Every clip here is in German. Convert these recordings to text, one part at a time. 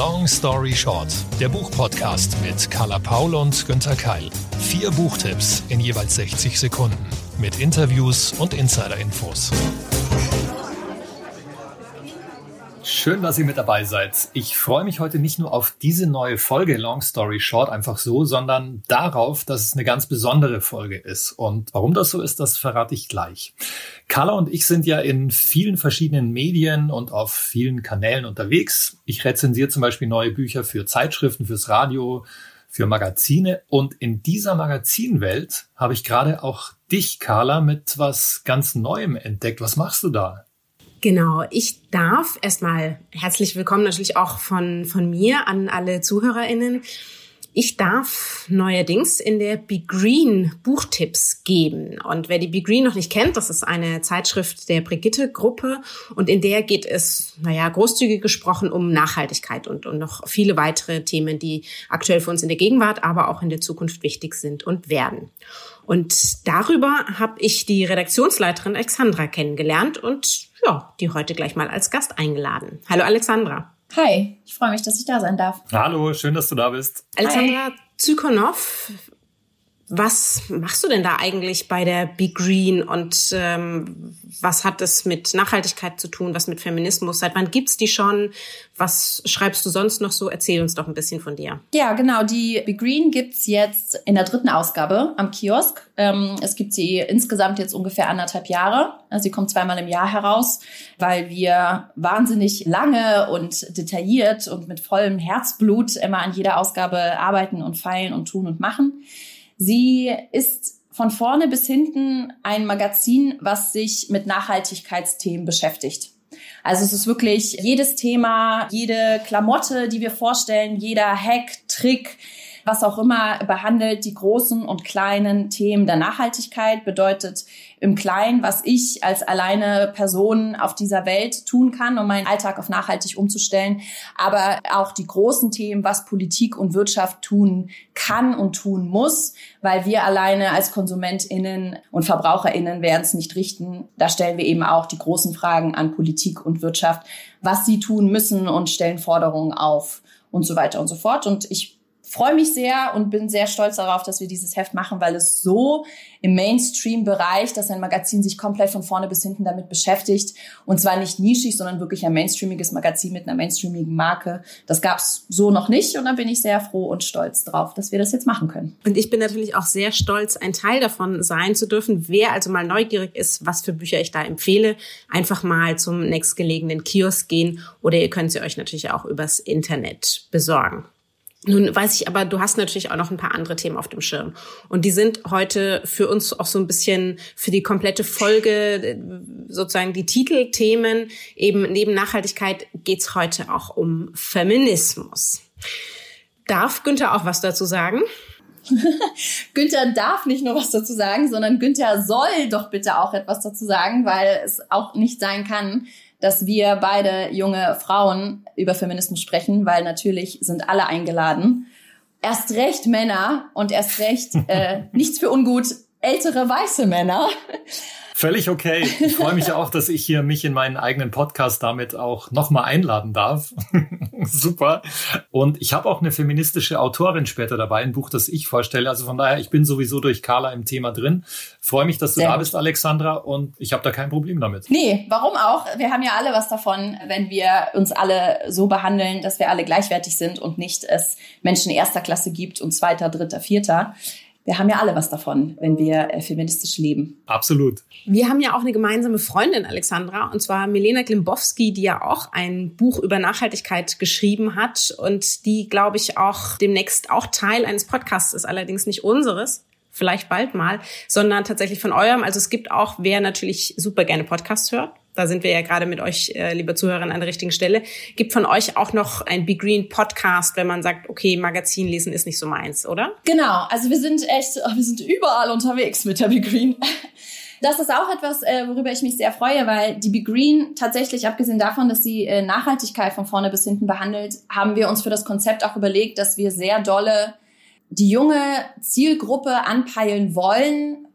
Long Story Short, der Buchpodcast mit Carla Paul und Günther Keil. Vier Buchtipps in jeweils 60 Sekunden mit Interviews und Insider-Infos. Schön, dass ihr mit dabei seid. Ich freue mich heute nicht nur auf diese neue Folge Long Story Short einfach so, sondern darauf, dass es eine ganz besondere Folge ist. Und warum das so ist, das verrate ich gleich. Carla und ich sind ja in vielen verschiedenen Medien und auf vielen Kanälen unterwegs. Ich rezensiere zum Beispiel neue Bücher für Zeitschriften, fürs Radio, für Magazine. Und in dieser Magazinwelt habe ich gerade auch dich, Carla, mit was ganz Neuem entdeckt. Was machst du da? Genau, ich darf erstmal herzlich willkommen natürlich auch von, von mir an alle ZuhörerInnen. Ich darf neuerdings in der Be Green Buchtipps geben. Und wer die Be Green noch nicht kennt, das ist eine Zeitschrift der Brigitte-Gruppe. Und in der geht es, naja, großzügig gesprochen um Nachhaltigkeit und, und noch viele weitere Themen, die aktuell für uns in der Gegenwart, aber auch in der Zukunft wichtig sind und werden. Und darüber habe ich die Redaktionsleiterin Alexandra kennengelernt und ja, die heute gleich mal als Gast eingeladen. Hallo Alexandra. Hi, ich freue mich, dass ich da sein darf. Hallo, schön, dass du da bist. Alexandra Zykonow, was machst du denn da eigentlich bei der Be Green und ähm, was hat es mit Nachhaltigkeit zu tun, was mit Feminismus? Seit wann gibt's die schon? Was schreibst du sonst noch so? Erzähl uns doch ein bisschen von dir. Ja, genau. Die Be Green gibt's jetzt in der dritten Ausgabe am Kiosk. Ähm, es gibt sie insgesamt jetzt ungefähr anderthalb Jahre. Also sie kommt zweimal im Jahr heraus, weil wir wahnsinnig lange und detailliert und mit vollem Herzblut immer an jeder Ausgabe arbeiten und feilen und tun und machen. Sie ist von vorne bis hinten ein Magazin, was sich mit Nachhaltigkeitsthemen beschäftigt. Also es ist wirklich jedes Thema, jede Klamotte, die wir vorstellen, jeder Hack, Trick, was auch immer behandelt die großen und kleinen Themen der Nachhaltigkeit, bedeutet im Kleinen, was ich als alleine Person auf dieser Welt tun kann, um meinen Alltag auf nachhaltig umzustellen, aber auch die großen Themen, was Politik und Wirtschaft tun kann und tun muss, weil wir alleine als KonsumentInnen und VerbraucherInnen werden es nicht richten. Da stellen wir eben auch die großen Fragen an Politik und Wirtschaft, was sie tun müssen und stellen Forderungen auf und so weiter und so fort. Und ich freue mich sehr und bin sehr stolz darauf, dass wir dieses Heft machen, weil es so im Mainstream-Bereich, dass ein Magazin sich komplett von vorne bis hinten damit beschäftigt und zwar nicht nischig, sondern wirklich ein mainstreamiges Magazin mit einer mainstreamigen Marke. Das gab es so noch nicht und da bin ich sehr froh und stolz drauf, dass wir das jetzt machen können. Und ich bin natürlich auch sehr stolz, ein Teil davon sein zu dürfen. Wer also mal neugierig ist, was für Bücher ich da empfehle, einfach mal zum nächstgelegenen Kiosk gehen oder ihr könnt sie euch natürlich auch übers Internet besorgen. Nun weiß ich aber, du hast natürlich auch noch ein paar andere Themen auf dem Schirm. Und die sind heute für uns auch so ein bisschen für die komplette Folge, sozusagen die Titelthemen. Eben neben Nachhaltigkeit geht's heute auch um Feminismus. Darf Günther auch was dazu sagen? Günther darf nicht nur was dazu sagen, sondern Günther soll doch bitte auch etwas dazu sagen, weil es auch nicht sein kann, dass wir beide junge Frauen über Feminismus sprechen, weil natürlich sind alle eingeladen. Erst recht Männer und erst recht äh, nichts für ungut ältere weiße Männer. Völlig okay. Ich freue mich auch, dass ich hier mich in meinen eigenen Podcast damit auch nochmal einladen darf. Super. Und ich habe auch eine feministische Autorin später dabei, ein Buch, das ich vorstelle. Also von daher, ich bin sowieso durch Carla im Thema drin. Freue mich, dass du Sehr da gut. bist, Alexandra, und ich habe da kein Problem damit. Nee, warum auch? Wir haben ja alle was davon, wenn wir uns alle so behandeln, dass wir alle gleichwertig sind und nicht es Menschen erster Klasse gibt und zweiter, dritter, vierter wir haben ja alle was davon, wenn wir äh, feministisch leben. Absolut. Wir haben ja auch eine gemeinsame Freundin, Alexandra, und zwar Milena Klimbowski, die ja auch ein Buch über Nachhaltigkeit geschrieben hat und die, glaube ich, auch demnächst auch Teil eines Podcasts ist, allerdings nicht unseres vielleicht bald mal, sondern tatsächlich von eurem. Also es gibt auch, wer natürlich super gerne Podcasts hört, da sind wir ja gerade mit euch, äh, liebe Zuhörer, an der richtigen Stelle. Gibt von euch auch noch ein Be Green Podcast, wenn man sagt, okay, Magazin lesen ist nicht so meins, oder? Genau, also wir sind echt, wir sind überall unterwegs mit der Be Green. Das ist auch etwas, äh, worüber ich mich sehr freue, weil die Be Green tatsächlich, abgesehen davon, dass sie äh, Nachhaltigkeit von vorne bis hinten behandelt, haben wir uns für das Konzept auch überlegt, dass wir sehr dolle die junge Zielgruppe anpeilen wollen,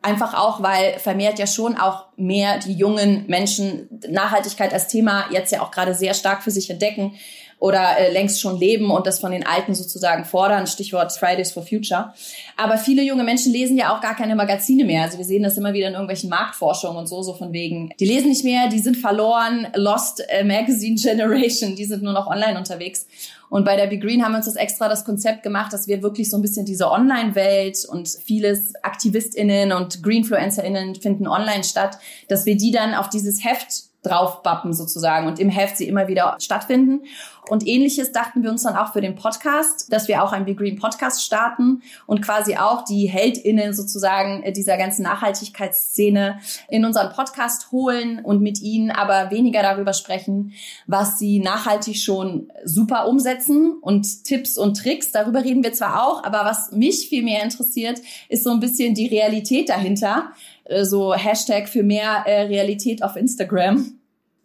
Einfach auch, weil vermehrt ja schon auch mehr die jungen Menschen Nachhaltigkeit als Thema jetzt ja auch gerade sehr stark für sich entdecken oder äh, längst schon leben und das von den Alten sozusagen fordern. Stichwort Fridays for Future. Aber viele junge Menschen lesen ja auch gar keine Magazine mehr. Also wir sehen das immer wieder in irgendwelchen Marktforschungen und so, so von wegen, die lesen nicht mehr, die sind verloren, Lost äh, Magazine Generation, die sind nur noch online unterwegs. Und bei der Be Green haben wir uns das extra das Konzept gemacht, dass wir wirklich so ein bisschen diese Online-Welt und vieles AktivistInnen und GreenfluencerInnen finden online statt, dass wir die dann auf dieses Heft draufbappen sozusagen und im Heft sie immer wieder stattfinden. Und ähnliches dachten wir uns dann auch für den Podcast, dass wir auch einen Be Green Podcast starten und quasi auch die HeldInnen sozusagen dieser ganzen Nachhaltigkeitsszene in unseren Podcast holen und mit ihnen aber weniger darüber sprechen, was sie nachhaltig schon super umsetzen und Tipps und Tricks. Darüber reden wir zwar auch, aber was mich viel mehr interessiert, ist so ein bisschen die Realität dahinter äh, so Hashtag für mehr äh, Realität auf Instagram,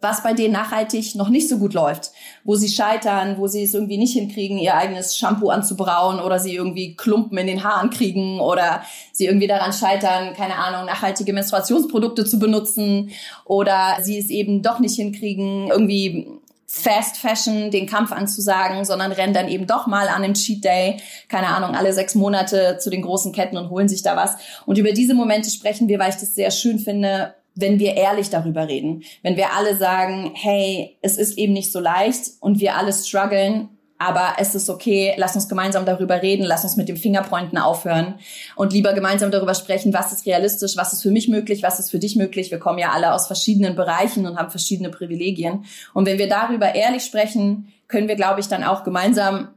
was bei denen nachhaltig noch nicht so gut läuft, wo sie scheitern, wo sie es irgendwie nicht hinkriegen, ihr eigenes Shampoo anzubrauen oder sie irgendwie Klumpen in den Haaren kriegen oder sie irgendwie daran scheitern, keine Ahnung, nachhaltige Menstruationsprodukte zu benutzen oder sie es eben doch nicht hinkriegen, irgendwie Fast Fashion den Kampf anzusagen, sondern rennen dann eben doch mal an einem Cheat Day, keine Ahnung, alle sechs Monate zu den großen Ketten und holen sich da was. Und über diese Momente sprechen wir, weil ich das sehr schön finde, wenn wir ehrlich darüber reden. Wenn wir alle sagen, hey, es ist eben nicht so leicht und wir alle strugglen aber es ist okay, lass uns gemeinsam darüber reden, lass uns mit dem Fingerpointen aufhören und lieber gemeinsam darüber sprechen, was ist realistisch, was ist für mich möglich, was ist für dich möglich. Wir kommen ja alle aus verschiedenen Bereichen und haben verschiedene Privilegien. Und wenn wir darüber ehrlich sprechen, können wir, glaube ich, dann auch gemeinsam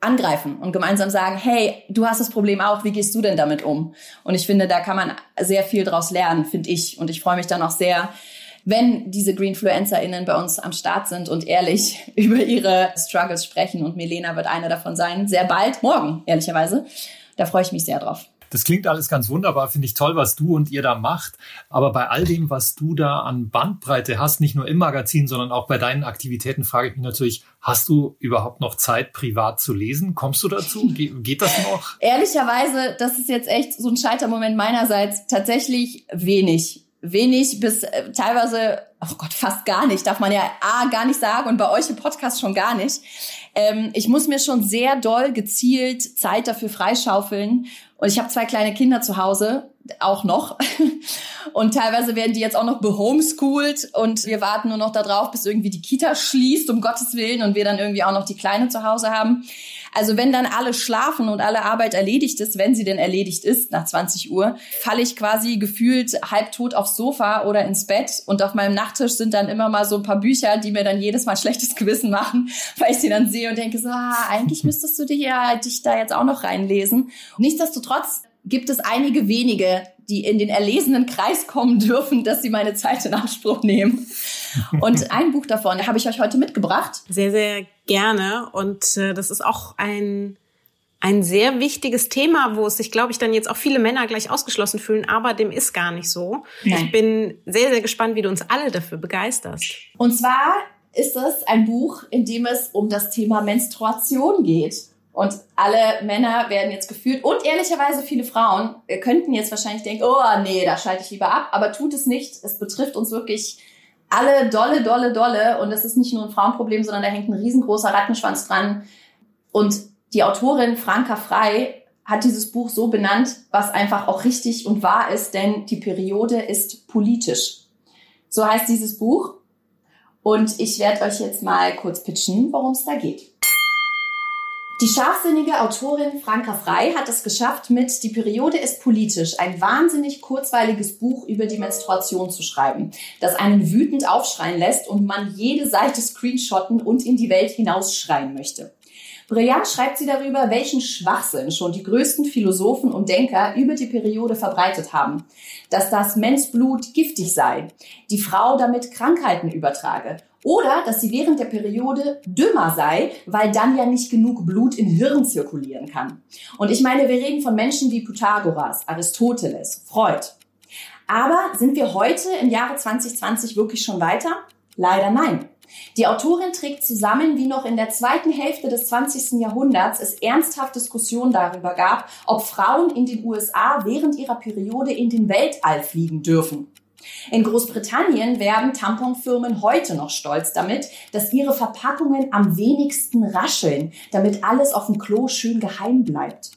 angreifen und gemeinsam sagen, hey, du hast das Problem auch, wie gehst du denn damit um? Und ich finde, da kann man sehr viel draus lernen, finde ich. Und ich freue mich dann auch sehr, wenn diese GreenfluencerInnen bei uns am Start sind und ehrlich über ihre Struggles sprechen. Und Milena wird eine davon sein. Sehr bald, morgen, ehrlicherweise. Da freue ich mich sehr drauf. Das klingt alles ganz wunderbar, finde ich toll, was du und ihr da macht. Aber bei all dem, was du da an Bandbreite hast, nicht nur im Magazin, sondern auch bei deinen Aktivitäten, frage ich mich natürlich, hast du überhaupt noch Zeit, privat zu lesen? Kommst du dazu? Ge geht das noch? Ehrlicherweise, das ist jetzt echt so ein Scheitermoment meinerseits, tatsächlich wenig wenig bis äh, teilweise, oh Gott, fast gar nicht, darf man ja A, gar nicht sagen und bei euch im Podcast schon gar nicht. Ähm, ich muss mir schon sehr doll gezielt Zeit dafür freischaufeln. Und ich habe zwei kleine Kinder zu Hause, auch noch. Und teilweise werden die jetzt auch noch behomeschooled und wir warten nur noch darauf, bis irgendwie die Kita schließt, um Gottes Willen, und wir dann irgendwie auch noch die Kleine zu Hause haben. Also wenn dann alle schlafen und alle Arbeit erledigt ist, wenn sie denn erledigt ist nach 20 Uhr, falle ich quasi gefühlt halbtot aufs Sofa oder ins Bett und auf meinem Nachttisch sind dann immer mal so ein paar Bücher, die mir dann jedes Mal schlechtes Gewissen machen, weil ich sie dann sehe und denke so, ah, eigentlich müsstest du dich ja dich da jetzt auch noch reinlesen. Nichtsdestotrotz gibt es einige wenige, die in den erlesenen Kreis kommen dürfen, dass sie meine Zeit in Anspruch nehmen. Und ein Buch davon habe ich euch heute mitgebracht. Sehr, sehr gerne. Und äh, das ist auch ein, ein sehr wichtiges Thema, wo es sich, glaube ich, dann jetzt auch viele Männer gleich ausgeschlossen fühlen, aber dem ist gar nicht so. Nein. Ich bin sehr, sehr gespannt, wie du uns alle dafür begeisterst. Und zwar ist es ein Buch, in dem es um das Thema Menstruation geht. Und alle Männer werden jetzt gefühlt und ehrlicherweise viele Frauen äh, könnten jetzt wahrscheinlich denken, oh nee, da schalte ich lieber ab, aber tut es nicht. Es betrifft uns wirklich alle dolle, dolle, dolle und es ist nicht nur ein Frauenproblem, sondern da hängt ein riesengroßer Rattenschwanz dran. Und die Autorin Franka Frei hat dieses Buch so benannt, was einfach auch richtig und wahr ist, denn die Periode ist politisch. So heißt dieses Buch. Und ich werde euch jetzt mal kurz pitchen, worum es da geht. Die scharfsinnige Autorin Franka Frei hat es geschafft, mit Die Periode ist politisch ein wahnsinnig kurzweiliges Buch über die Menstruation zu schreiben, das einen wütend aufschreien lässt und man jede Seite screenshotten und in die Welt hinausschreien möchte. Brillant schreibt sie darüber, welchen Schwachsinn schon die größten Philosophen und Denker über die Periode verbreitet haben. Dass das Mensblut giftig sei, die Frau damit Krankheiten übertrage oder dass sie während der Periode dümmer sei, weil dann ja nicht genug Blut im Hirn zirkulieren kann. Und ich meine, wir reden von Menschen wie Pythagoras, Aristoteles, Freud. Aber sind wir heute im Jahre 2020 wirklich schon weiter? Leider nein. Die Autorin trägt zusammen, wie noch in der zweiten Hälfte des 20. Jahrhunderts es ernsthaft Diskussionen darüber gab, ob Frauen in den USA während ihrer Periode in den Weltall fliegen dürfen. In Großbritannien werben Tamponfirmen heute noch stolz damit, dass ihre Verpackungen am wenigsten rascheln, damit alles auf dem Klo schön geheim bleibt.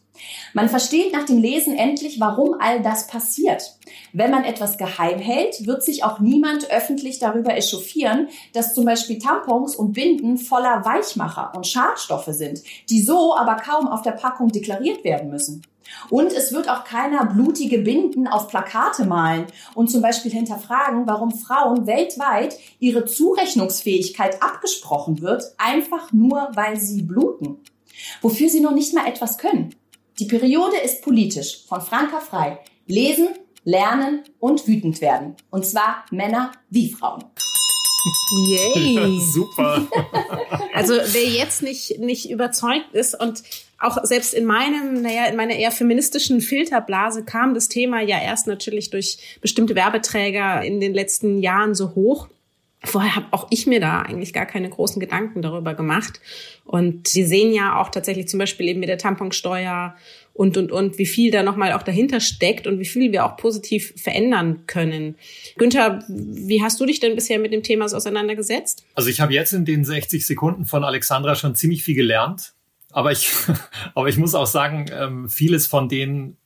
Man versteht nach dem Lesen endlich, warum all das passiert. Wenn man etwas geheim hält, wird sich auch niemand öffentlich darüber echauffieren, dass zum Beispiel Tampons und Binden voller Weichmacher und Schadstoffe sind, die so aber kaum auf der Packung deklariert werden müssen. Und es wird auch keiner blutige Binden auf Plakate malen und zum Beispiel hinterfragen, warum Frauen weltweit ihre Zurechnungsfähigkeit abgesprochen wird, einfach nur weil sie bluten. Wofür sie noch nicht mal etwas können. Die Periode ist politisch, von Franka frei. Lesen, lernen und wütend werden. Und zwar Männer wie Frauen. Yay. Ja, super. Also wer jetzt nicht, nicht überzeugt ist und auch selbst in meinem, naja, in meiner eher feministischen Filterblase kam das Thema ja erst natürlich durch bestimmte Werbeträger in den letzten Jahren so hoch. Vorher habe auch ich mir da eigentlich gar keine großen Gedanken darüber gemacht. Und Sie sehen ja auch tatsächlich zum Beispiel eben mit der Tamponsteuer und, und, und, wie viel da nochmal auch dahinter steckt und wie viel wir auch positiv verändern können. Günther, wie hast du dich denn bisher mit dem Thema auseinandergesetzt? Also ich habe jetzt in den 60 Sekunden von Alexandra schon ziemlich viel gelernt. Aber ich, aber ich muss auch sagen, ähm, vieles von den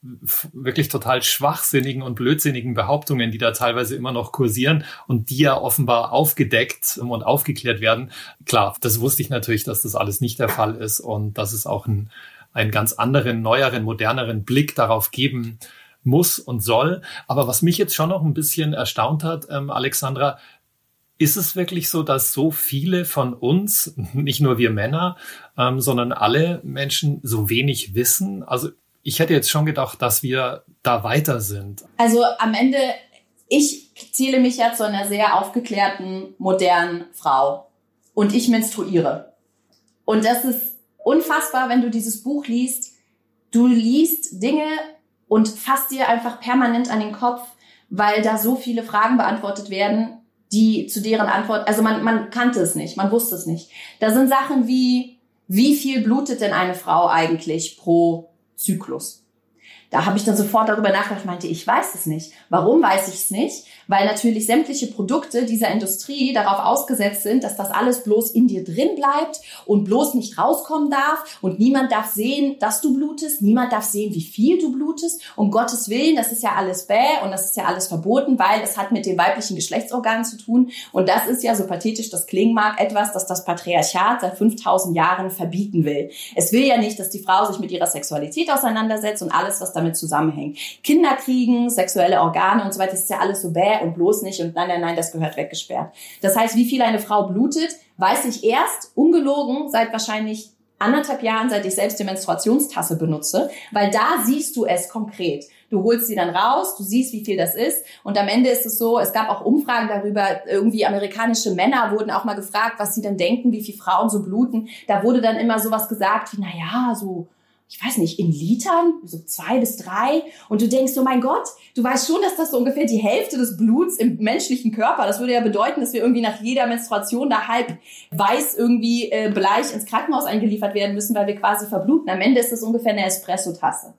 wirklich total schwachsinnigen und blödsinnigen Behauptungen, die da teilweise immer noch kursieren und die ja offenbar aufgedeckt und aufgeklärt werden, klar, das wusste ich natürlich, dass das alles nicht der Fall ist und dass es auch ein, einen ganz anderen, neueren, moderneren Blick darauf geben muss und soll. Aber was mich jetzt schon noch ein bisschen erstaunt hat, ähm, Alexandra, ist es wirklich so, dass so viele von uns, nicht nur wir Männer, ähm, sondern alle Menschen so wenig wissen? Also ich hätte jetzt schon gedacht, dass wir da weiter sind. Also am Ende, ich ziele mich ja zu einer sehr aufgeklärten, modernen Frau. Und ich menstruiere. Und das ist unfassbar, wenn du dieses Buch liest. Du liest Dinge und fasst dir einfach permanent an den Kopf, weil da so viele Fragen beantwortet werden, die zu deren Antwort, also man, man kannte es nicht, man wusste es nicht. Da sind Sachen wie, wie viel blutet denn eine Frau eigentlich pro Zyklus? Da habe ich dann sofort darüber nachgedacht, meinte, ich weiß es nicht. Warum weiß ich es nicht? Weil natürlich sämtliche Produkte dieser Industrie darauf ausgesetzt sind, dass das alles bloß in dir drin bleibt und bloß nicht rauskommen darf und niemand darf sehen, dass du blutest, niemand darf sehen, wie viel du blutest. Um Gottes Willen, das ist ja alles bäh und das ist ja alles verboten, weil es hat mit den weiblichen Geschlechtsorganen zu tun und das ist ja, so pathetisch das klingen mag, etwas, das das Patriarchat seit 5000 Jahren verbieten will. Es will ja nicht, dass die Frau sich mit ihrer Sexualität auseinandersetzt und alles, was damit zusammenhängt. Kinder kriegen, sexuelle Organe und so weiter, das ist ja alles so bäh und bloß nicht und nein, nein, nein, das gehört weggesperrt. Das heißt, wie viel eine Frau blutet, weiß ich erst, ungelogen, seit wahrscheinlich anderthalb Jahren, seit ich selbst die Menstruationstasse benutze, weil da siehst du es konkret. Du holst sie dann raus, du siehst, wie viel das ist. Und am Ende ist es so, es gab auch Umfragen darüber, irgendwie amerikanische Männer wurden auch mal gefragt, was sie denn denken, wie viele Frauen so bluten. Da wurde dann immer sowas gesagt wie, na ja, so ich weiß nicht, in Litern, so zwei bis drei. Und du denkst, oh mein Gott, du weißt schon, dass das so ungefähr die Hälfte des Bluts im menschlichen Körper, das würde ja bedeuten, dass wir irgendwie nach jeder Menstruation da halb weiß irgendwie äh, bleich ins Krankenhaus eingeliefert werden müssen, weil wir quasi verbluten. Am Ende ist das ungefähr eine Espresso-Tasse.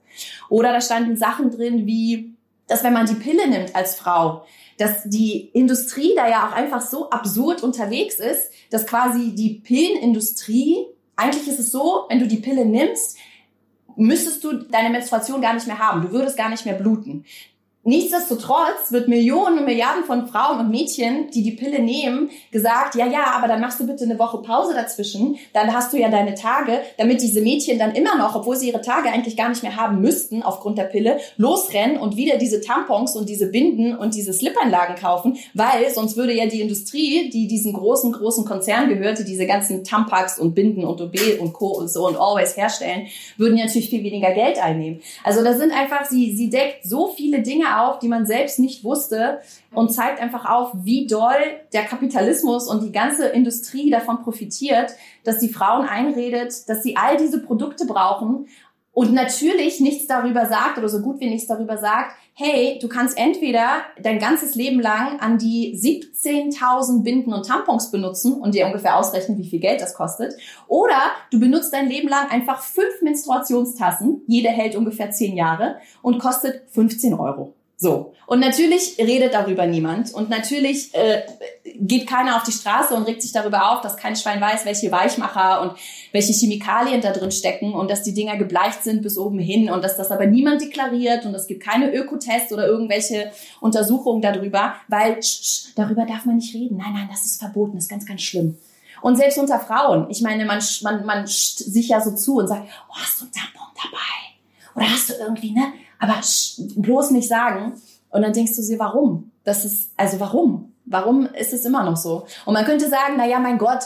Oder da standen Sachen drin wie, dass wenn man die Pille nimmt als Frau, dass die Industrie da ja auch einfach so absurd unterwegs ist, dass quasi die Pillenindustrie eigentlich ist es so, wenn du die Pille nimmst, müsstest du deine Menstruation gar nicht mehr haben. Du würdest gar nicht mehr bluten. Nichtsdestotrotz wird Millionen und Milliarden von Frauen und Mädchen, die die Pille nehmen, gesagt, ja, ja, aber dann machst du bitte eine Woche Pause dazwischen, dann hast du ja deine Tage, damit diese Mädchen dann immer noch, obwohl sie ihre Tage eigentlich gar nicht mehr haben müssten aufgrund der Pille, losrennen und wieder diese Tampons und diese Binden und diese Slipanlagen kaufen, weil sonst würde ja die Industrie, die diesen großen, großen Konzern gehörte, diese ganzen Tampax und Binden und OB und Co. und so und Always herstellen, würden ja natürlich viel weniger Geld einnehmen. Also da sind einfach, sie, sie deckt so viele Dinge auf, die man selbst nicht wusste und zeigt einfach auf, wie doll der Kapitalismus und die ganze Industrie davon profitiert, dass die Frauen einredet, dass sie all diese Produkte brauchen und natürlich nichts darüber sagt oder so gut wie nichts darüber sagt, hey, du kannst entweder dein ganzes Leben lang an die 17.000 Binden und Tampons benutzen und dir ungefähr ausrechnen, wie viel Geld das kostet, oder du benutzt dein Leben lang einfach fünf Menstruationstassen, jede hält ungefähr zehn Jahre und kostet 15 Euro. So. Und natürlich redet darüber niemand. Und natürlich äh, geht keiner auf die Straße und regt sich darüber auf, dass kein Schwein weiß, welche Weichmacher und welche Chemikalien da drin stecken und dass die Dinger gebleicht sind bis oben hin und dass das aber niemand deklariert und es gibt keine Ökotests oder irgendwelche Untersuchungen darüber, weil sch, sch, darüber darf man nicht reden. Nein, nein, das ist verboten, das ist ganz, ganz schlimm. Und selbst unter Frauen, ich meine, man, man, man sich ja so zu und sagt, oh, hast du einen Tampon dabei? Oder hast du irgendwie, ne? Aber bloß nicht sagen. Und dann denkst du sie, warum? Das ist, also warum? Warum ist es immer noch so? Und man könnte sagen, na ja, mein Gott,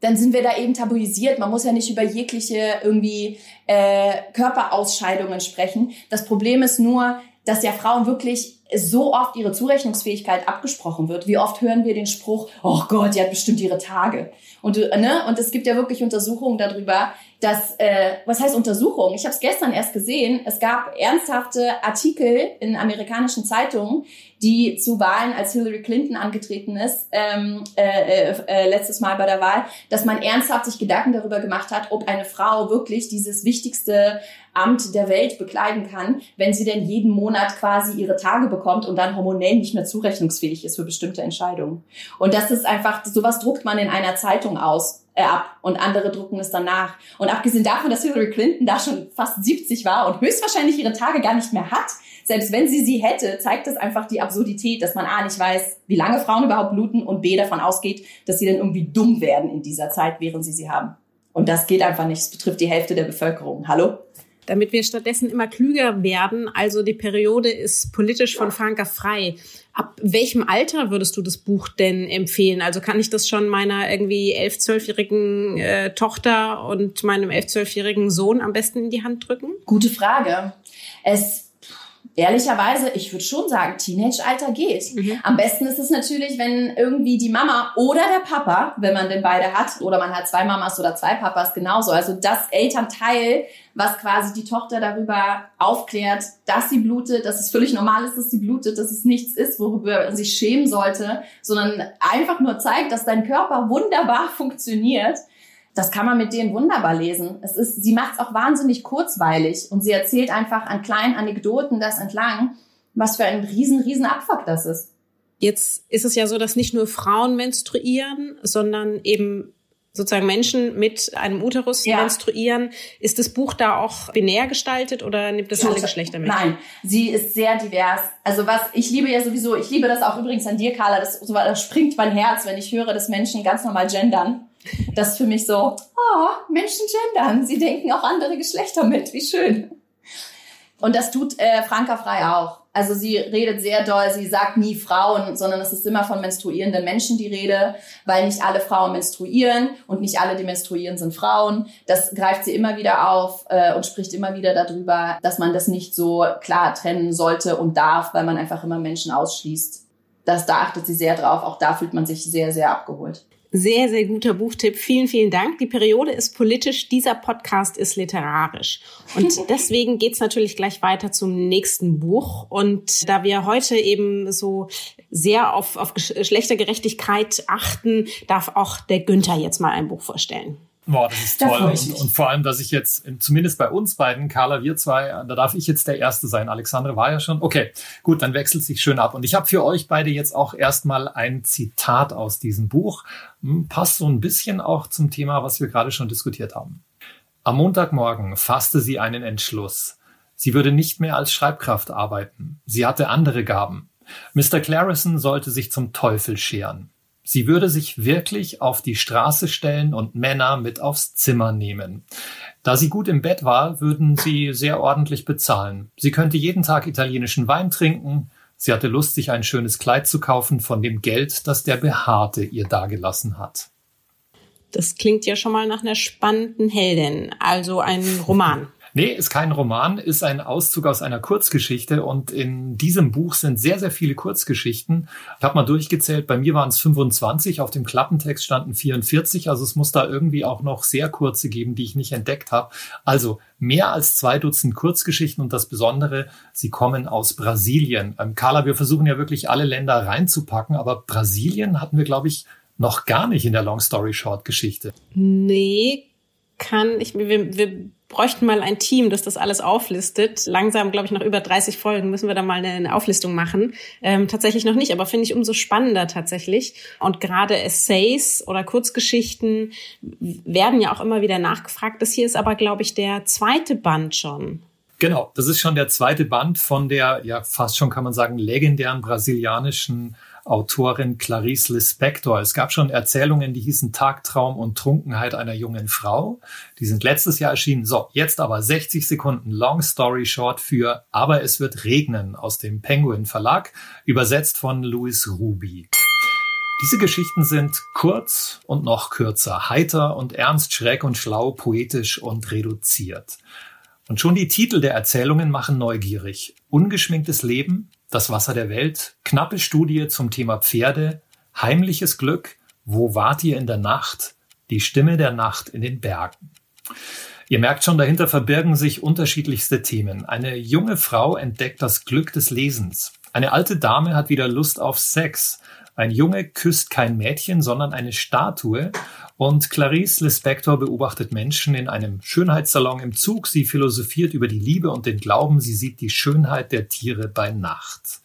dann sind wir da eben tabuisiert. Man muss ja nicht über jegliche irgendwie äh, Körperausscheidungen sprechen. Das Problem ist nur, dass ja Frauen wirklich so oft ihre Zurechnungsfähigkeit abgesprochen wird. Wie oft hören wir den Spruch, oh Gott, die hat bestimmt ihre Tage. Und, ne? und es gibt ja wirklich Untersuchungen darüber, dass, äh, was heißt Untersuchungen? Ich habe es gestern erst gesehen. Es gab ernsthafte Artikel in amerikanischen Zeitungen, die zu Wahlen, als Hillary Clinton angetreten ist, ähm, äh, äh, äh, letztes Mal bei der Wahl, dass man ernsthaft sich Gedanken darüber gemacht hat, ob eine Frau wirklich dieses wichtigste Amt der Welt bekleiden kann, wenn sie denn jeden Monat quasi ihre Tage bekommt und dann hormonell nicht mehr zurechnungsfähig ist für bestimmte Entscheidungen. Und das ist einfach, sowas druckt man in einer Zeitung aus äh, ab und andere drucken es danach. Und abgesehen davon, dass Hillary Clinton da schon fast 70 war und höchstwahrscheinlich ihre Tage gar nicht mehr hat, selbst wenn sie sie hätte, zeigt das einfach die Absurdität, dass man A nicht weiß, wie lange Frauen überhaupt bluten und B davon ausgeht, dass sie dann irgendwie dumm werden in dieser Zeit, während sie sie haben. Und das geht einfach nicht. Es betrifft die Hälfte der Bevölkerung. Hallo? Damit wir stattdessen immer klüger werden. Also die Periode ist politisch von Franka frei. Ab welchem Alter würdest du das Buch denn empfehlen? Also kann ich das schon meiner irgendwie elf, zwölfjährigen äh, Tochter und meinem elf, zwölfjährigen Sohn am besten in die Hand drücken? Gute Frage. Es ehrlicherweise, ich würde schon sagen, Teenage-Alter geht. Mhm. Am besten ist es natürlich, wenn irgendwie die Mama oder der Papa, wenn man denn beide hat, oder man hat zwei Mamas oder zwei Papas, genauso. Also das Elternteil, was quasi die Tochter darüber aufklärt, dass sie blutet, dass es völlig normal ist, dass sie blutet, dass es nichts ist, worüber man sich schämen sollte, sondern einfach nur zeigt, dass dein Körper wunderbar funktioniert das kann man mit denen wunderbar lesen. Es ist, sie macht es auch wahnsinnig kurzweilig und sie erzählt einfach an kleinen Anekdoten das entlang, was für ein riesen, riesen Abfuck das ist. Jetzt ist es ja so, dass nicht nur Frauen menstruieren, sondern eben sozusagen Menschen mit einem Uterus ja. menstruieren. Ist das Buch da auch binär gestaltet oder nimmt das alle Geschlechter mit? Nein, sie ist sehr divers. Also was ich liebe ja sowieso, ich liebe das auch übrigens an dir, Carla, das, das springt mein Herz, wenn ich höre, dass Menschen ganz normal gendern. Das ist für mich so, oh, Menschen gendern. Sie denken auch andere Geschlechter mit. Wie schön. Und das tut äh, Franka Frei auch. Also sie redet sehr doll, sie sagt nie Frauen, sondern es ist immer von menstruierenden Menschen die Rede, weil nicht alle Frauen menstruieren und nicht alle, die menstruieren, sind Frauen. Das greift sie immer wieder auf äh, und spricht immer wieder darüber, dass man das nicht so klar trennen sollte und darf, weil man einfach immer Menschen ausschließt. Das, da achtet sie sehr drauf. Auch da fühlt man sich sehr, sehr abgeholt. Sehr, sehr guter Buchtipp. Vielen, vielen Dank. Die Periode ist politisch, dieser Podcast ist literarisch. Und deswegen geht's natürlich gleich weiter zum nächsten Buch. Und da wir heute eben so sehr auf, auf Geschlechtergerechtigkeit achten, darf auch der Günther jetzt mal ein Buch vorstellen. Boah, das ist toll. Und, und, vor allem, dass ich jetzt, zumindest bei uns beiden, Carla, wir zwei, da darf ich jetzt der Erste sein. Alexandre war ja schon. Okay, gut, dann wechselt sich schön ab. Und ich habe für euch beide jetzt auch erstmal ein Zitat aus diesem Buch. Hm, passt so ein bisschen auch zum Thema, was wir gerade schon diskutiert haben. Am Montagmorgen fasste sie einen Entschluss. Sie würde nicht mehr als Schreibkraft arbeiten. Sie hatte andere Gaben. Mr. Clarison sollte sich zum Teufel scheren. Sie würde sich wirklich auf die Straße stellen und Männer mit aufs Zimmer nehmen. Da sie gut im Bett war, würden sie sehr ordentlich bezahlen. Sie könnte jeden Tag italienischen Wein trinken. Sie hatte Lust, sich ein schönes Kleid zu kaufen von dem Geld, das der Behaarte ihr dagelassen hat. Das klingt ja schon mal nach einer spannenden Heldin, also ein Roman. Nee, ist kein Roman, ist ein Auszug aus einer Kurzgeschichte und in diesem Buch sind sehr, sehr viele Kurzgeschichten. Ich habe mal durchgezählt, bei mir waren es 25, auf dem Klappentext standen 44, also es muss da irgendwie auch noch sehr kurze geben, die ich nicht entdeckt habe. Also mehr als zwei Dutzend Kurzgeschichten und das Besondere, sie kommen aus Brasilien. Ähm, Carla, wir versuchen ja wirklich alle Länder reinzupacken, aber Brasilien hatten wir, glaube ich, noch gar nicht in der Long Story Short Geschichte. Nee, kann, ich, wir, wir bräuchten mal ein Team, das das alles auflistet. Langsam, glaube ich, nach über 30 Folgen müssen wir da mal eine, Auflistung machen. Ähm, tatsächlich noch nicht, aber finde ich umso spannender tatsächlich. Und gerade Essays oder Kurzgeschichten werden ja auch immer wieder nachgefragt. Das hier ist aber, glaube ich, der zweite Band schon. Genau, das ist schon der zweite Band von der, ja, fast schon kann man sagen, legendären brasilianischen Autorin Clarice Lispector. Es gab schon Erzählungen, die hießen Tagtraum und Trunkenheit einer jungen Frau. Die sind letztes Jahr erschienen. So, jetzt aber 60 Sekunden Long Story Short für Aber es wird regnen aus dem Penguin Verlag, übersetzt von Louis Ruby. Diese Geschichten sind kurz und noch kürzer, heiter und ernst, schräg und schlau, poetisch und reduziert. Und schon die Titel der Erzählungen machen neugierig. Ungeschminktes Leben, das Wasser der Welt, knappe Studie zum Thema Pferde, heimliches Glück, wo wart ihr in der Nacht, die Stimme der Nacht in den Bergen. Ihr merkt schon, dahinter verbirgen sich unterschiedlichste Themen. Eine junge Frau entdeckt das Glück des Lesens. Eine alte Dame hat wieder Lust auf Sex. Ein Junge küsst kein Mädchen, sondern eine Statue. Und Clarice Lispector beobachtet Menschen in einem Schönheitssalon im Zug. Sie philosophiert über die Liebe und den Glauben. Sie sieht die Schönheit der Tiere bei Nacht.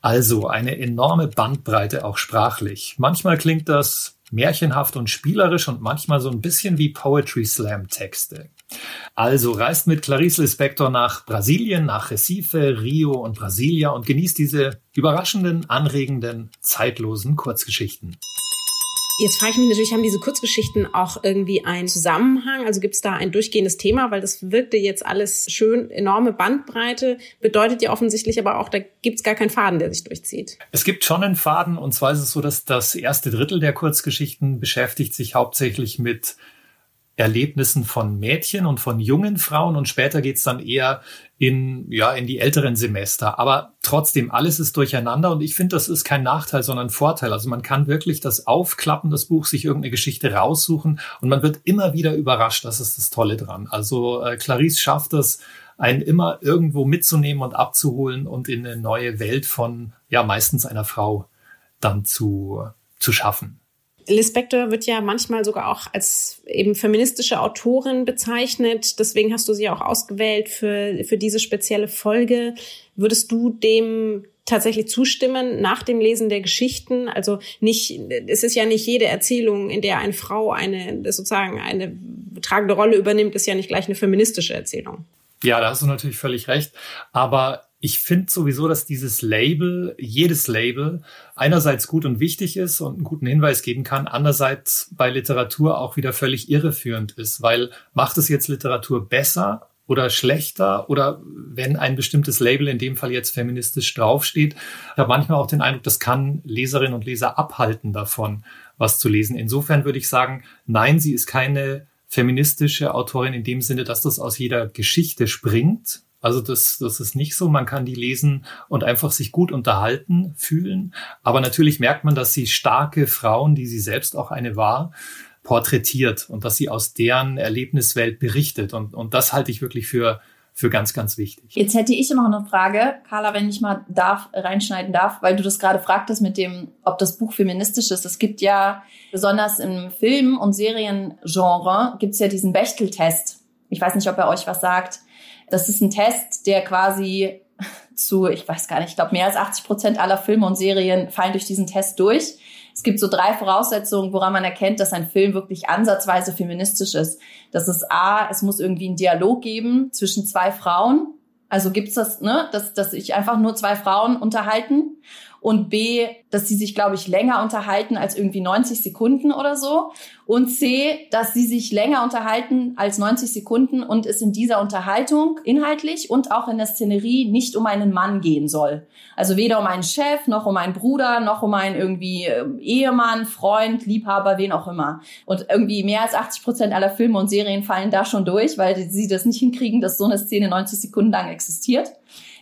Also eine enorme Bandbreite auch sprachlich. Manchmal klingt das märchenhaft und spielerisch und manchmal so ein bisschen wie Poetry Slam Texte. Also reist mit Clarice Lispector nach Brasilien, nach Recife, Rio und Brasilia und genießt diese überraschenden, anregenden, zeitlosen Kurzgeschichten. Jetzt frage ich mich natürlich, haben diese Kurzgeschichten auch irgendwie einen Zusammenhang? Also gibt es da ein durchgehendes Thema? Weil das wirkte jetzt alles schön, enorme Bandbreite, bedeutet ja offensichtlich aber auch, da gibt es gar keinen Faden, der sich durchzieht. Es gibt schon einen Faden und zwar ist es so, dass das erste Drittel der Kurzgeschichten beschäftigt sich hauptsächlich mit Erlebnissen von Mädchen und von jungen Frauen und später geht's dann eher in, ja, in die älteren Semester. Aber trotzdem, alles ist durcheinander und ich finde, das ist kein Nachteil, sondern Vorteil. Also man kann wirklich das Aufklappen, das Buch, sich irgendeine Geschichte raussuchen und man wird immer wieder überrascht. Das ist das Tolle dran. Also äh, Clarice schafft es, einen immer irgendwo mitzunehmen und abzuholen und in eine neue Welt von, ja, meistens einer Frau dann zu, zu schaffen. Lispector wird ja manchmal sogar auch als eben feministische Autorin bezeichnet. Deswegen hast du sie auch ausgewählt für, für diese spezielle Folge. Würdest du dem tatsächlich zustimmen nach dem Lesen der Geschichten? Also nicht, es ist ja nicht jede Erzählung, in der eine Frau eine, sozusagen eine tragende Rolle übernimmt, ist ja nicht gleich eine feministische Erzählung. Ja, da hast du natürlich völlig recht. Aber ich finde sowieso, dass dieses Label, jedes Label, einerseits gut und wichtig ist und einen guten Hinweis geben kann, andererseits bei Literatur auch wieder völlig irreführend ist, weil macht es jetzt Literatur besser oder schlechter oder wenn ein bestimmtes Label, in dem Fall jetzt feministisch draufsteht, ich habe manchmal auch den Eindruck, das kann Leserinnen und Leser abhalten davon, was zu lesen. Insofern würde ich sagen, nein, sie ist keine feministische Autorin in dem Sinne, dass das aus jeder Geschichte springt, also das, das ist nicht so. Man kann die lesen und einfach sich gut unterhalten fühlen. Aber natürlich merkt man, dass sie starke Frauen, die sie selbst auch eine war, porträtiert und dass sie aus deren Erlebniswelt berichtet. Und, und das halte ich wirklich für, für ganz, ganz wichtig. Jetzt hätte ich noch eine Frage, Carla, wenn ich mal darf, reinschneiden darf, weil du das gerade fragtest mit dem, ob das Buch feministisch ist. Es gibt ja, besonders im Film- und Seriengenre, gibt es ja diesen Bechtel-Test. Ich weiß nicht, ob er euch was sagt. Das ist ein Test, der quasi zu, ich weiß gar nicht, ich glaube, mehr als 80 Prozent aller Filme und Serien fallen durch diesen Test durch. Es gibt so drei Voraussetzungen, woran man erkennt, dass ein Film wirklich ansatzweise feministisch ist. Das ist A, es muss irgendwie einen Dialog geben zwischen zwei Frauen. Also gibt's das, ne, dass, dass sich einfach nur zwei Frauen unterhalten und B, dass sie sich, glaube ich, länger unterhalten als irgendwie 90 Sekunden oder so und C, dass sie sich länger unterhalten als 90 Sekunden und es in dieser Unterhaltung inhaltlich und auch in der Szenerie nicht um einen Mann gehen soll. Also weder um einen Chef, noch um einen Bruder, noch um einen irgendwie ähm, Ehemann, Freund, Liebhaber, wen auch immer. Und irgendwie mehr als 80 Prozent aller Filme und Serien fallen da schon durch, weil sie das nicht hinkriegen, dass so eine Szene 90 Sekunden lang existiert.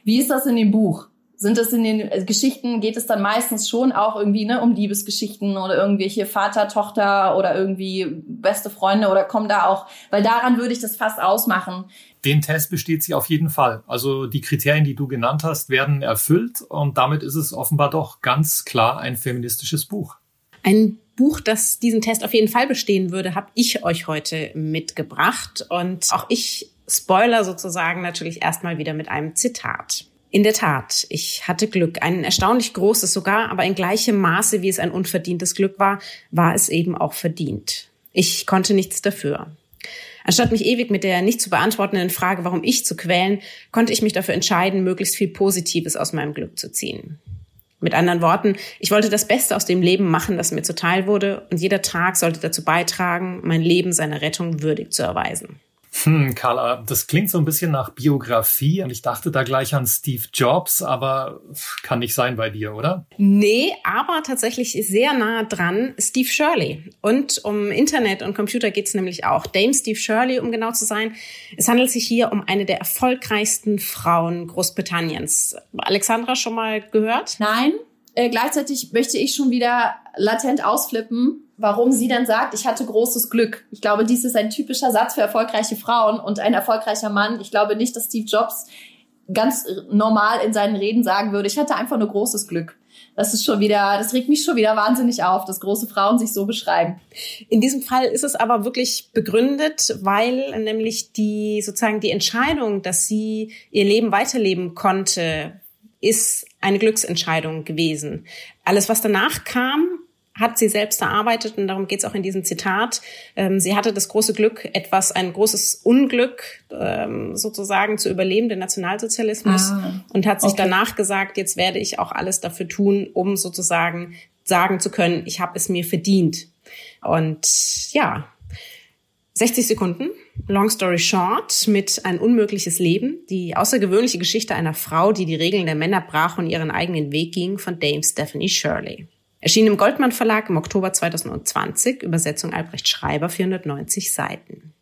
Wie ist das in dem Buch? Sind es in den äh, Geschichten, geht es dann meistens schon auch irgendwie ne, um Liebesgeschichten oder irgendwelche Vater, Tochter oder irgendwie beste Freunde oder kommen da auch, weil daran würde ich das fast ausmachen. Den Test besteht sie auf jeden Fall. Also die Kriterien, die du genannt hast, werden erfüllt und damit ist es offenbar doch ganz klar ein feministisches Buch. Ein Buch, das diesen Test auf jeden Fall bestehen würde, habe ich euch heute mitgebracht. Und auch ich spoiler sozusagen natürlich erstmal wieder mit einem Zitat. In der Tat, ich hatte Glück, ein erstaunlich großes sogar, aber in gleichem Maße, wie es ein unverdientes Glück war, war es eben auch verdient. Ich konnte nichts dafür. Anstatt mich ewig mit der nicht zu beantwortenden Frage, warum ich zu quälen, konnte ich mich dafür entscheiden, möglichst viel Positives aus meinem Glück zu ziehen. Mit anderen Worten, ich wollte das Beste aus dem Leben machen, das mir zuteil wurde, und jeder Tag sollte dazu beitragen, mein Leben seiner Rettung würdig zu erweisen. Hm, Carla, das klingt so ein bisschen nach Biografie und ich dachte da gleich an Steve Jobs, aber kann nicht sein bei dir, oder? Nee, aber tatsächlich sehr nah dran Steve Shirley. Und um Internet und Computer geht's nämlich auch. Dame Steve Shirley, um genau zu sein. Es handelt sich hier um eine der erfolgreichsten Frauen Großbritanniens. Alexandra schon mal gehört? Nein. Äh, gleichzeitig möchte ich schon wieder latent ausflippen, warum sie dann sagt, ich hatte großes Glück. Ich glaube, dies ist ein typischer Satz für erfolgreiche Frauen und ein erfolgreicher Mann. Ich glaube nicht, dass Steve Jobs ganz normal in seinen Reden sagen würde, ich hatte einfach nur großes Glück. Das ist schon wieder, das regt mich schon wieder wahnsinnig auf, dass große Frauen sich so beschreiben. In diesem Fall ist es aber wirklich begründet, weil nämlich die sozusagen die Entscheidung, dass sie ihr Leben weiterleben konnte, ist eine Glücksentscheidung gewesen. Alles, was danach kam, hat sie selbst erarbeitet und darum geht es auch in diesem Zitat. Ähm, sie hatte das große Glück, etwas, ein großes Unglück ähm, sozusagen zu überleben, den Nationalsozialismus ah, und hat sich okay. danach gesagt, jetzt werde ich auch alles dafür tun, um sozusagen sagen zu können, ich habe es mir verdient. Und ja, 60 Sekunden, long story short, mit ein unmögliches Leben, die außergewöhnliche Geschichte einer Frau, die die Regeln der Männer brach und ihren eigenen Weg ging, von Dame Stephanie Shirley. Erschien im Goldmann Verlag im Oktober 2020, Übersetzung Albrecht Schreiber, 490 Seiten.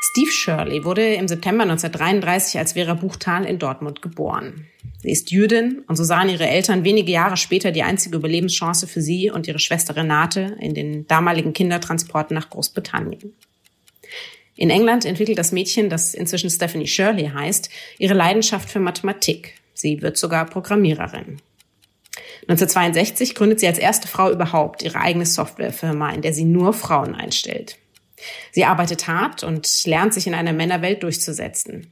Steve Shirley wurde im September 1933 als Vera Buchtal in Dortmund geboren. Sie ist Jüdin und so sahen ihre Eltern wenige Jahre später die einzige Überlebenschance für sie und ihre Schwester Renate in den damaligen Kindertransporten nach Großbritannien. In England entwickelt das Mädchen, das inzwischen Stephanie Shirley heißt, ihre Leidenschaft für Mathematik. Sie wird sogar Programmiererin. 1962 gründet sie als erste Frau überhaupt ihre eigene Softwarefirma, in der sie nur Frauen einstellt. Sie arbeitet hart und lernt sich in einer Männerwelt durchzusetzen.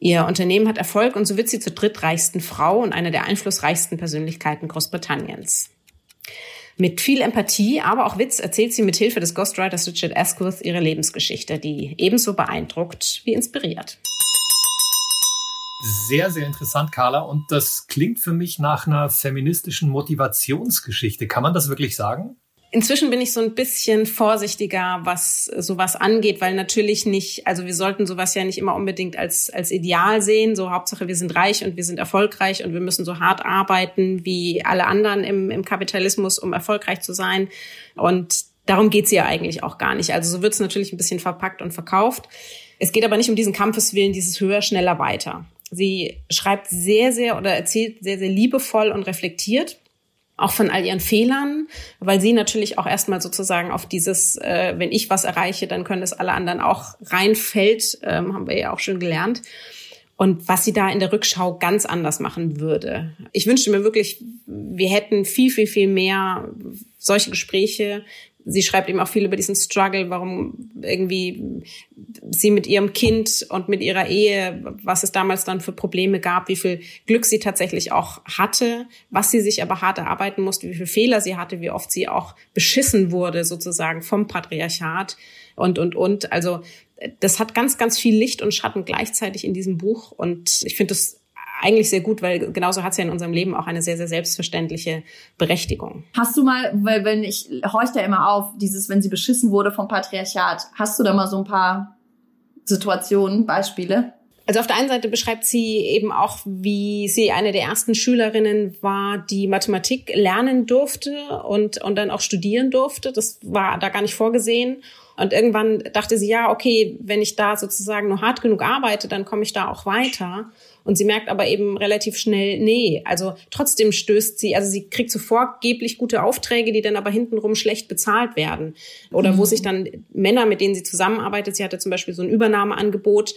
Ihr Unternehmen hat Erfolg und so wird sie zur drittreichsten Frau und einer der einflussreichsten Persönlichkeiten Großbritanniens. Mit viel Empathie, aber auch Witz erzählt sie mit Hilfe des Ghostwriters Richard Asquith ihre Lebensgeschichte, die ebenso beeindruckt wie inspiriert. Sehr, sehr interessant, Carla. Und das klingt für mich nach einer feministischen Motivationsgeschichte. Kann man das wirklich sagen? Inzwischen bin ich so ein bisschen vorsichtiger, was sowas angeht, weil natürlich nicht, also wir sollten sowas ja nicht immer unbedingt als, als Ideal sehen. So Hauptsache, wir sind reich und wir sind erfolgreich und wir müssen so hart arbeiten wie alle anderen im, im Kapitalismus, um erfolgreich zu sein. Und darum geht's ja eigentlich auch gar nicht. Also so wird's natürlich ein bisschen verpackt und verkauft. Es geht aber nicht um diesen Kampfeswillen, dieses höher, schneller, weiter. Sie schreibt sehr, sehr oder erzählt sehr, sehr liebevoll und reflektiert auch von all ihren Fehlern, weil sie natürlich auch erstmal sozusagen auf dieses, äh, wenn ich was erreiche, dann können das alle anderen auch reinfällt, ähm, haben wir ja auch schon gelernt. Und was sie da in der Rückschau ganz anders machen würde. Ich wünschte mir wirklich, wir hätten viel, viel, viel mehr solche Gespräche sie schreibt eben auch viel über diesen Struggle, warum irgendwie sie mit ihrem Kind und mit ihrer Ehe, was es damals dann für Probleme gab, wie viel Glück sie tatsächlich auch hatte, was sie sich aber hart erarbeiten musste, wie viele Fehler sie hatte, wie oft sie auch beschissen wurde sozusagen vom Patriarchat und, und, und. Also das hat ganz, ganz viel Licht und Schatten gleichzeitig in diesem Buch und ich finde das eigentlich sehr gut, weil genauso hat es ja in unserem Leben auch eine sehr, sehr selbstverständliche Berechtigung. Hast du mal, weil wenn ich horch da immer auf, dieses, wenn sie beschissen wurde vom Patriarchat, hast du da mal so ein paar Situationen, Beispiele? Also auf der einen Seite beschreibt sie eben auch, wie sie eine der ersten Schülerinnen war, die Mathematik lernen durfte und, und dann auch studieren durfte. Das war da gar nicht vorgesehen. Und irgendwann dachte sie, ja, okay, wenn ich da sozusagen nur hart genug arbeite, dann komme ich da auch weiter. Und sie merkt aber eben relativ schnell, nee, also trotzdem stößt sie, also sie kriegt so vorgeblich gute Aufträge, die dann aber hintenrum schlecht bezahlt werden. Oder mhm. wo sich dann Männer, mit denen sie zusammenarbeitet, sie hatte zum Beispiel so ein Übernahmeangebot,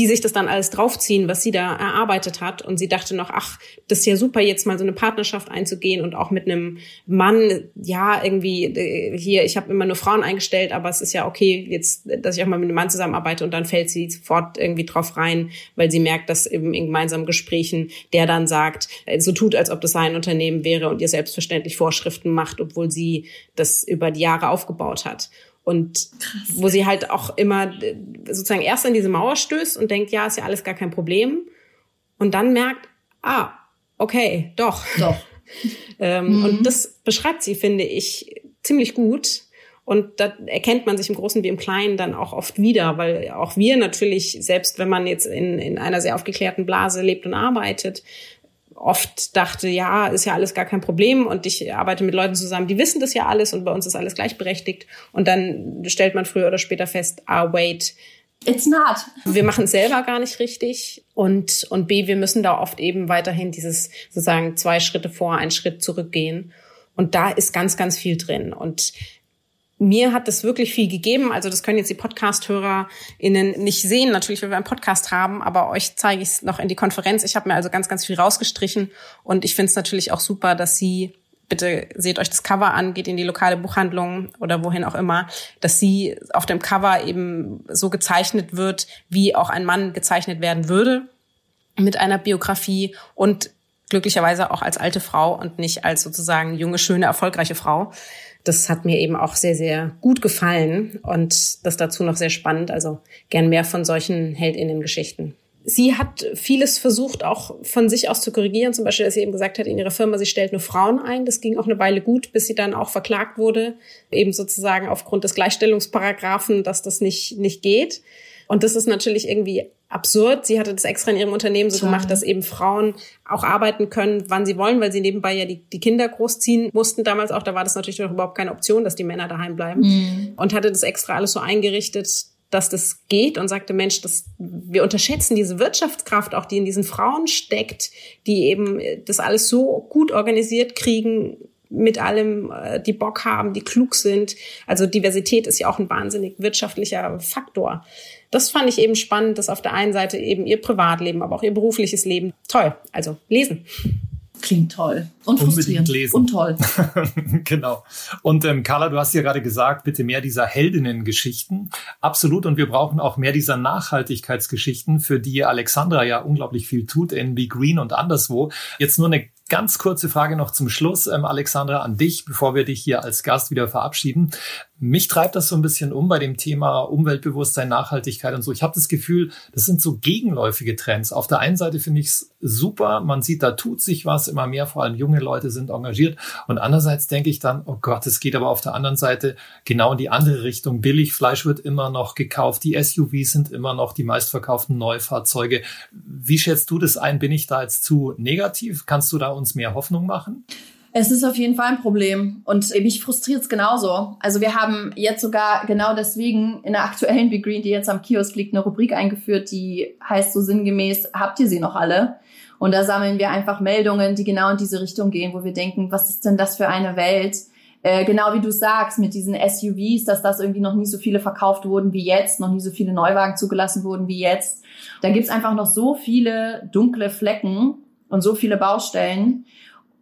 die sich das dann alles draufziehen, was sie da erarbeitet hat. Und sie dachte noch, ach, das ist ja super, jetzt mal so eine Partnerschaft einzugehen und auch mit einem Mann, ja, irgendwie äh, hier, ich habe immer nur Frauen eingestellt, aber es ist ja okay, jetzt, dass ich auch mal mit einem Mann zusammenarbeite und dann fällt sie sofort irgendwie drauf rein, weil sie merkt, dass eben in gemeinsamen Gesprächen der dann sagt, äh, so tut, als ob das sein Unternehmen wäre und ihr selbstverständlich Vorschriften macht, obwohl sie das über die Jahre aufgebaut hat. Und Krass. wo sie halt auch immer äh, sozusagen erst an diese Mauer stößt und denkt, ja, ist ja alles gar kein Problem. Und dann merkt, ah, okay, doch. Doch. ähm, mhm. Und das beschreibt sie, finde ich, ziemlich gut. Und da erkennt man sich im Großen wie im Kleinen dann auch oft wieder, weil auch wir natürlich, selbst wenn man jetzt in, in einer sehr aufgeklärten Blase lebt und arbeitet, oft dachte, ja, ist ja alles gar kein Problem und ich arbeite mit Leuten zusammen, die wissen das ja alles und bei uns ist alles gleichberechtigt. Und dann stellt man früher oder später fest, ah, wait, It's not. Wir machen es selber gar nicht richtig. Und, und B, wir müssen da oft eben weiterhin dieses sozusagen zwei Schritte vor, einen Schritt zurückgehen. Und da ist ganz, ganz viel drin. Und mir hat das wirklich viel gegeben. Also das können jetzt die Podcast-HörerInnen nicht sehen, natürlich, weil wir einen Podcast haben, aber euch zeige ich es noch in die Konferenz. Ich habe mir also ganz, ganz viel rausgestrichen und ich finde es natürlich auch super, dass sie, bitte seht euch das Cover an, geht in die lokale Buchhandlung oder wohin auch immer, dass sie auf dem Cover eben so gezeichnet wird, wie auch ein Mann gezeichnet werden würde mit einer Biografie und glücklicherweise auch als alte Frau und nicht als sozusagen junge, schöne, erfolgreiche Frau das hat mir eben auch sehr, sehr gut gefallen und das dazu noch sehr spannend. Also gern mehr von solchen Heldinnen-Geschichten. Sie hat vieles versucht, auch von sich aus zu korrigieren. Zum Beispiel, dass sie eben gesagt hat, in ihrer Firma, sie stellt nur Frauen ein. Das ging auch eine Weile gut, bis sie dann auch verklagt wurde, eben sozusagen aufgrund des Gleichstellungsparagraphen, dass das nicht, nicht geht. Und das ist natürlich irgendwie absurd. Sie hatte das extra in ihrem Unternehmen so Schade. gemacht, dass eben Frauen auch arbeiten können, wann sie wollen, weil sie nebenbei ja die, die Kinder großziehen mussten damals auch. Da war das natürlich noch überhaupt keine Option, dass die Männer daheim bleiben. Mhm. Und hatte das extra alles so eingerichtet, dass das geht und sagte, Mensch, das, wir unterschätzen diese Wirtschaftskraft auch, die in diesen Frauen steckt, die eben das alles so gut organisiert kriegen, mit allem, äh, die Bock haben, die klug sind. Also Diversität ist ja auch ein wahnsinnig wirtschaftlicher Faktor. Das fand ich eben spannend, dass auf der einen Seite eben ihr Privatleben, aber auch ihr berufliches Leben toll. Also lesen. Klingt toll. Und frustrierend. Lesen. Und toll. genau. Und ähm, Carla, du hast ja gerade gesagt, bitte mehr dieser Heldinnen-Geschichten. Absolut. Und wir brauchen auch mehr dieser Nachhaltigkeitsgeschichten, für die Alexandra ja unglaublich viel tut in Be Green und anderswo. Jetzt nur eine ganz kurze Frage noch zum Schluss, ähm, Alexandra, an dich, bevor wir dich hier als Gast wieder verabschieden. Mich treibt das so ein bisschen um bei dem Thema Umweltbewusstsein, Nachhaltigkeit und so. Ich habe das Gefühl, das sind so gegenläufige Trends. Auf der einen Seite finde ich es super, man sieht, da tut sich was, immer mehr, vor allem junge Leute sind engagiert. Und andererseits denke ich dann, oh Gott, es geht aber auf der anderen Seite genau in die andere Richtung. Billigfleisch wird immer noch gekauft, die SUVs sind immer noch die meistverkauften Neufahrzeuge. Wie schätzt du das ein? Bin ich da jetzt zu negativ? Kannst du da uns mehr Hoffnung machen? Es ist auf jeden Fall ein Problem und mich frustriert es genauso. Also wir haben jetzt sogar genau deswegen in der aktuellen Be Green, die jetzt am Kiosk liegt, eine Rubrik eingeführt, die heißt so sinngemäß, habt ihr sie noch alle? Und da sammeln wir einfach Meldungen, die genau in diese Richtung gehen, wo wir denken, was ist denn das für eine Welt? Äh, genau wie du sagst, mit diesen SUVs, dass das irgendwie noch nie so viele verkauft wurden wie jetzt, noch nie so viele Neuwagen zugelassen wurden wie jetzt. Da gibt's einfach noch so viele dunkle Flecken und so viele Baustellen.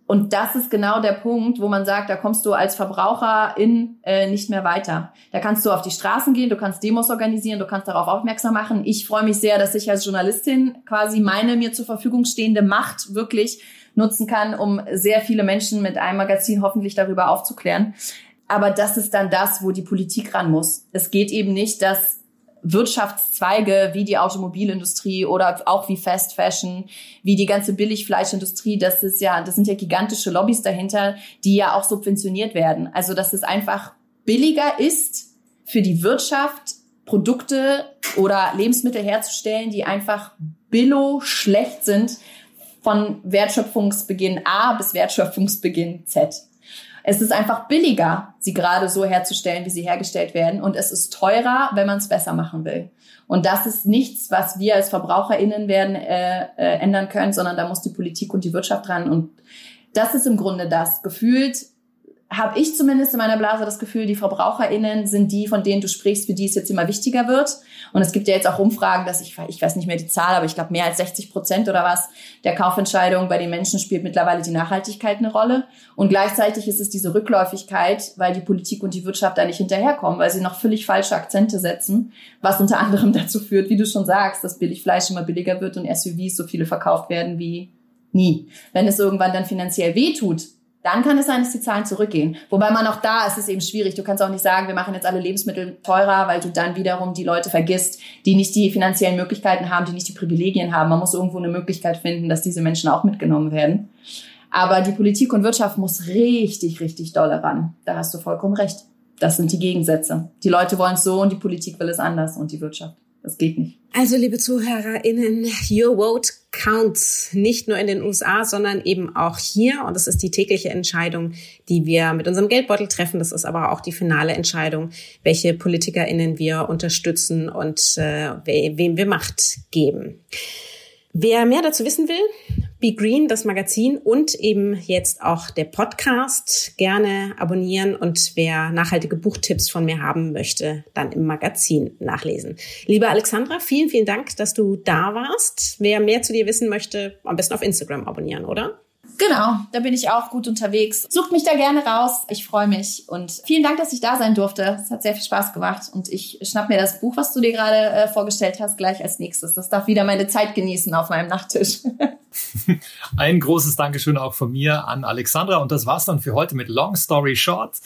Und das ist genau der Punkt, wo man sagt, da kommst du als Verbraucherin äh, nicht mehr weiter. Da kannst du auf die Straßen gehen, du kannst Demos organisieren, du kannst darauf aufmerksam machen. Ich freue mich sehr, dass ich als Journalistin quasi meine mir zur Verfügung stehende Macht wirklich nutzen kann, um sehr viele Menschen mit einem Magazin hoffentlich darüber aufzuklären. Aber das ist dann das, wo die Politik ran muss. Es geht eben nicht, dass Wirtschaftszweige wie die Automobilindustrie oder auch wie Fast Fashion, wie die ganze Billigfleischindustrie, das ist ja, das sind ja gigantische Lobbys dahinter, die ja auch subventioniert werden. Also, dass es einfach billiger ist für die Wirtschaft, Produkte oder Lebensmittel herzustellen, die einfach billo schlecht sind von Wertschöpfungsbeginn A bis Wertschöpfungsbeginn Z. Es ist einfach billiger, sie gerade so herzustellen, wie sie hergestellt werden. Und es ist teurer, wenn man es besser machen will. Und das ist nichts, was wir als VerbraucherInnen werden äh, äh, ändern können, sondern da muss die Politik und die Wirtschaft dran. Und das ist im Grunde das. Gefühlt habe ich zumindest in meiner Blase das Gefühl, die VerbraucherInnen sind die, von denen du sprichst, für die es jetzt immer wichtiger wird. Und es gibt ja jetzt auch Umfragen, dass ich, ich weiß nicht mehr die Zahl, aber ich glaube mehr als 60 Prozent oder was der Kaufentscheidung bei den Menschen spielt mittlerweile die Nachhaltigkeit eine Rolle. Und gleichzeitig ist es diese Rückläufigkeit, weil die Politik und die Wirtschaft da nicht hinterherkommen, weil sie noch völlig falsche Akzente setzen, was unter anderem dazu führt, wie du schon sagst, dass Billigfleisch immer billiger wird und SUVs so viele verkauft werden wie nie. Wenn es irgendwann dann finanziell wehtut, dann kann es sein, dass die Zahlen zurückgehen. Wobei man auch da ist es eben schwierig. Du kannst auch nicht sagen, wir machen jetzt alle Lebensmittel teurer, weil du dann wiederum die Leute vergisst, die nicht die finanziellen Möglichkeiten haben, die nicht die Privilegien haben. Man muss irgendwo eine Möglichkeit finden, dass diese Menschen auch mitgenommen werden. Aber die Politik und Wirtschaft muss richtig, richtig doll ran. Da hast du vollkommen recht. Das sind die Gegensätze. Die Leute wollen es so und die Politik will es anders und die Wirtschaft. Das geht nicht. Also, liebe ZuhörerInnen, your vote counts. Nicht nur in den USA, sondern eben auch hier. Und das ist die tägliche Entscheidung, die wir mit unserem Geldbeutel treffen. Das ist aber auch die finale Entscheidung, welche PolitikerInnen wir unterstützen und äh, wem wir Macht geben. Wer mehr dazu wissen will, Be Green, das Magazin und eben jetzt auch der Podcast gerne abonnieren und wer nachhaltige Buchtipps von mir haben möchte, dann im Magazin nachlesen. Liebe Alexandra, vielen, vielen Dank, dass du da warst. Wer mehr zu dir wissen möchte, am besten auf Instagram abonnieren, oder? Genau, da bin ich auch gut unterwegs. Sucht mich da gerne raus. Ich freue mich und vielen Dank, dass ich da sein durfte. Es hat sehr viel Spaß gemacht und ich schnapp mir das Buch, was du dir gerade äh, vorgestellt hast, gleich als nächstes. Das darf wieder meine Zeit genießen auf meinem Nachttisch. Ein großes Dankeschön auch von mir an Alexandra und das war's dann für heute mit Long Story Short.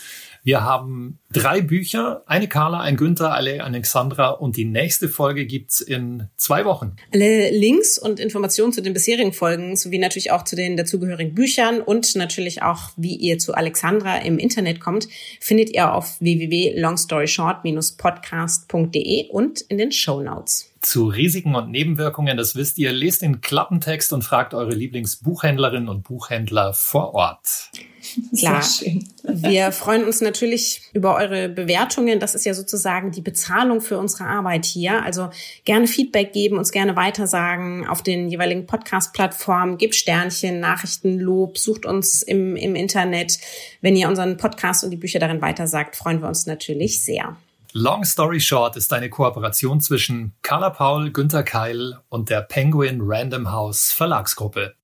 Wir haben drei Bücher, eine Carla, ein Günther, eine Alexandra und die nächste Folge gibt's in zwei Wochen. Alle Links und Informationen zu den bisherigen Folgen sowie natürlich auch zu den dazugehörigen Büchern und natürlich auch, wie ihr zu Alexandra im Internet kommt, findet ihr auf www.longstoryshort-podcast.de und in den Show Notes zu Risiken und Nebenwirkungen, das wisst ihr, lest den Klappentext und fragt eure Lieblingsbuchhändlerinnen und Buchhändler vor Ort. Klar. Wir freuen uns natürlich über eure Bewertungen. Das ist ja sozusagen die Bezahlung für unsere Arbeit hier. Also gerne Feedback geben, uns gerne weitersagen auf den jeweiligen Podcast-Plattformen. Gebt Sternchen, Nachrichten, Lob, sucht uns im, im Internet. Wenn ihr unseren Podcast und die Bücher darin weitersagt, freuen wir uns natürlich sehr. Long Story Short ist eine Kooperation zwischen Carla Paul, Günter Keil und der Penguin Random House Verlagsgruppe.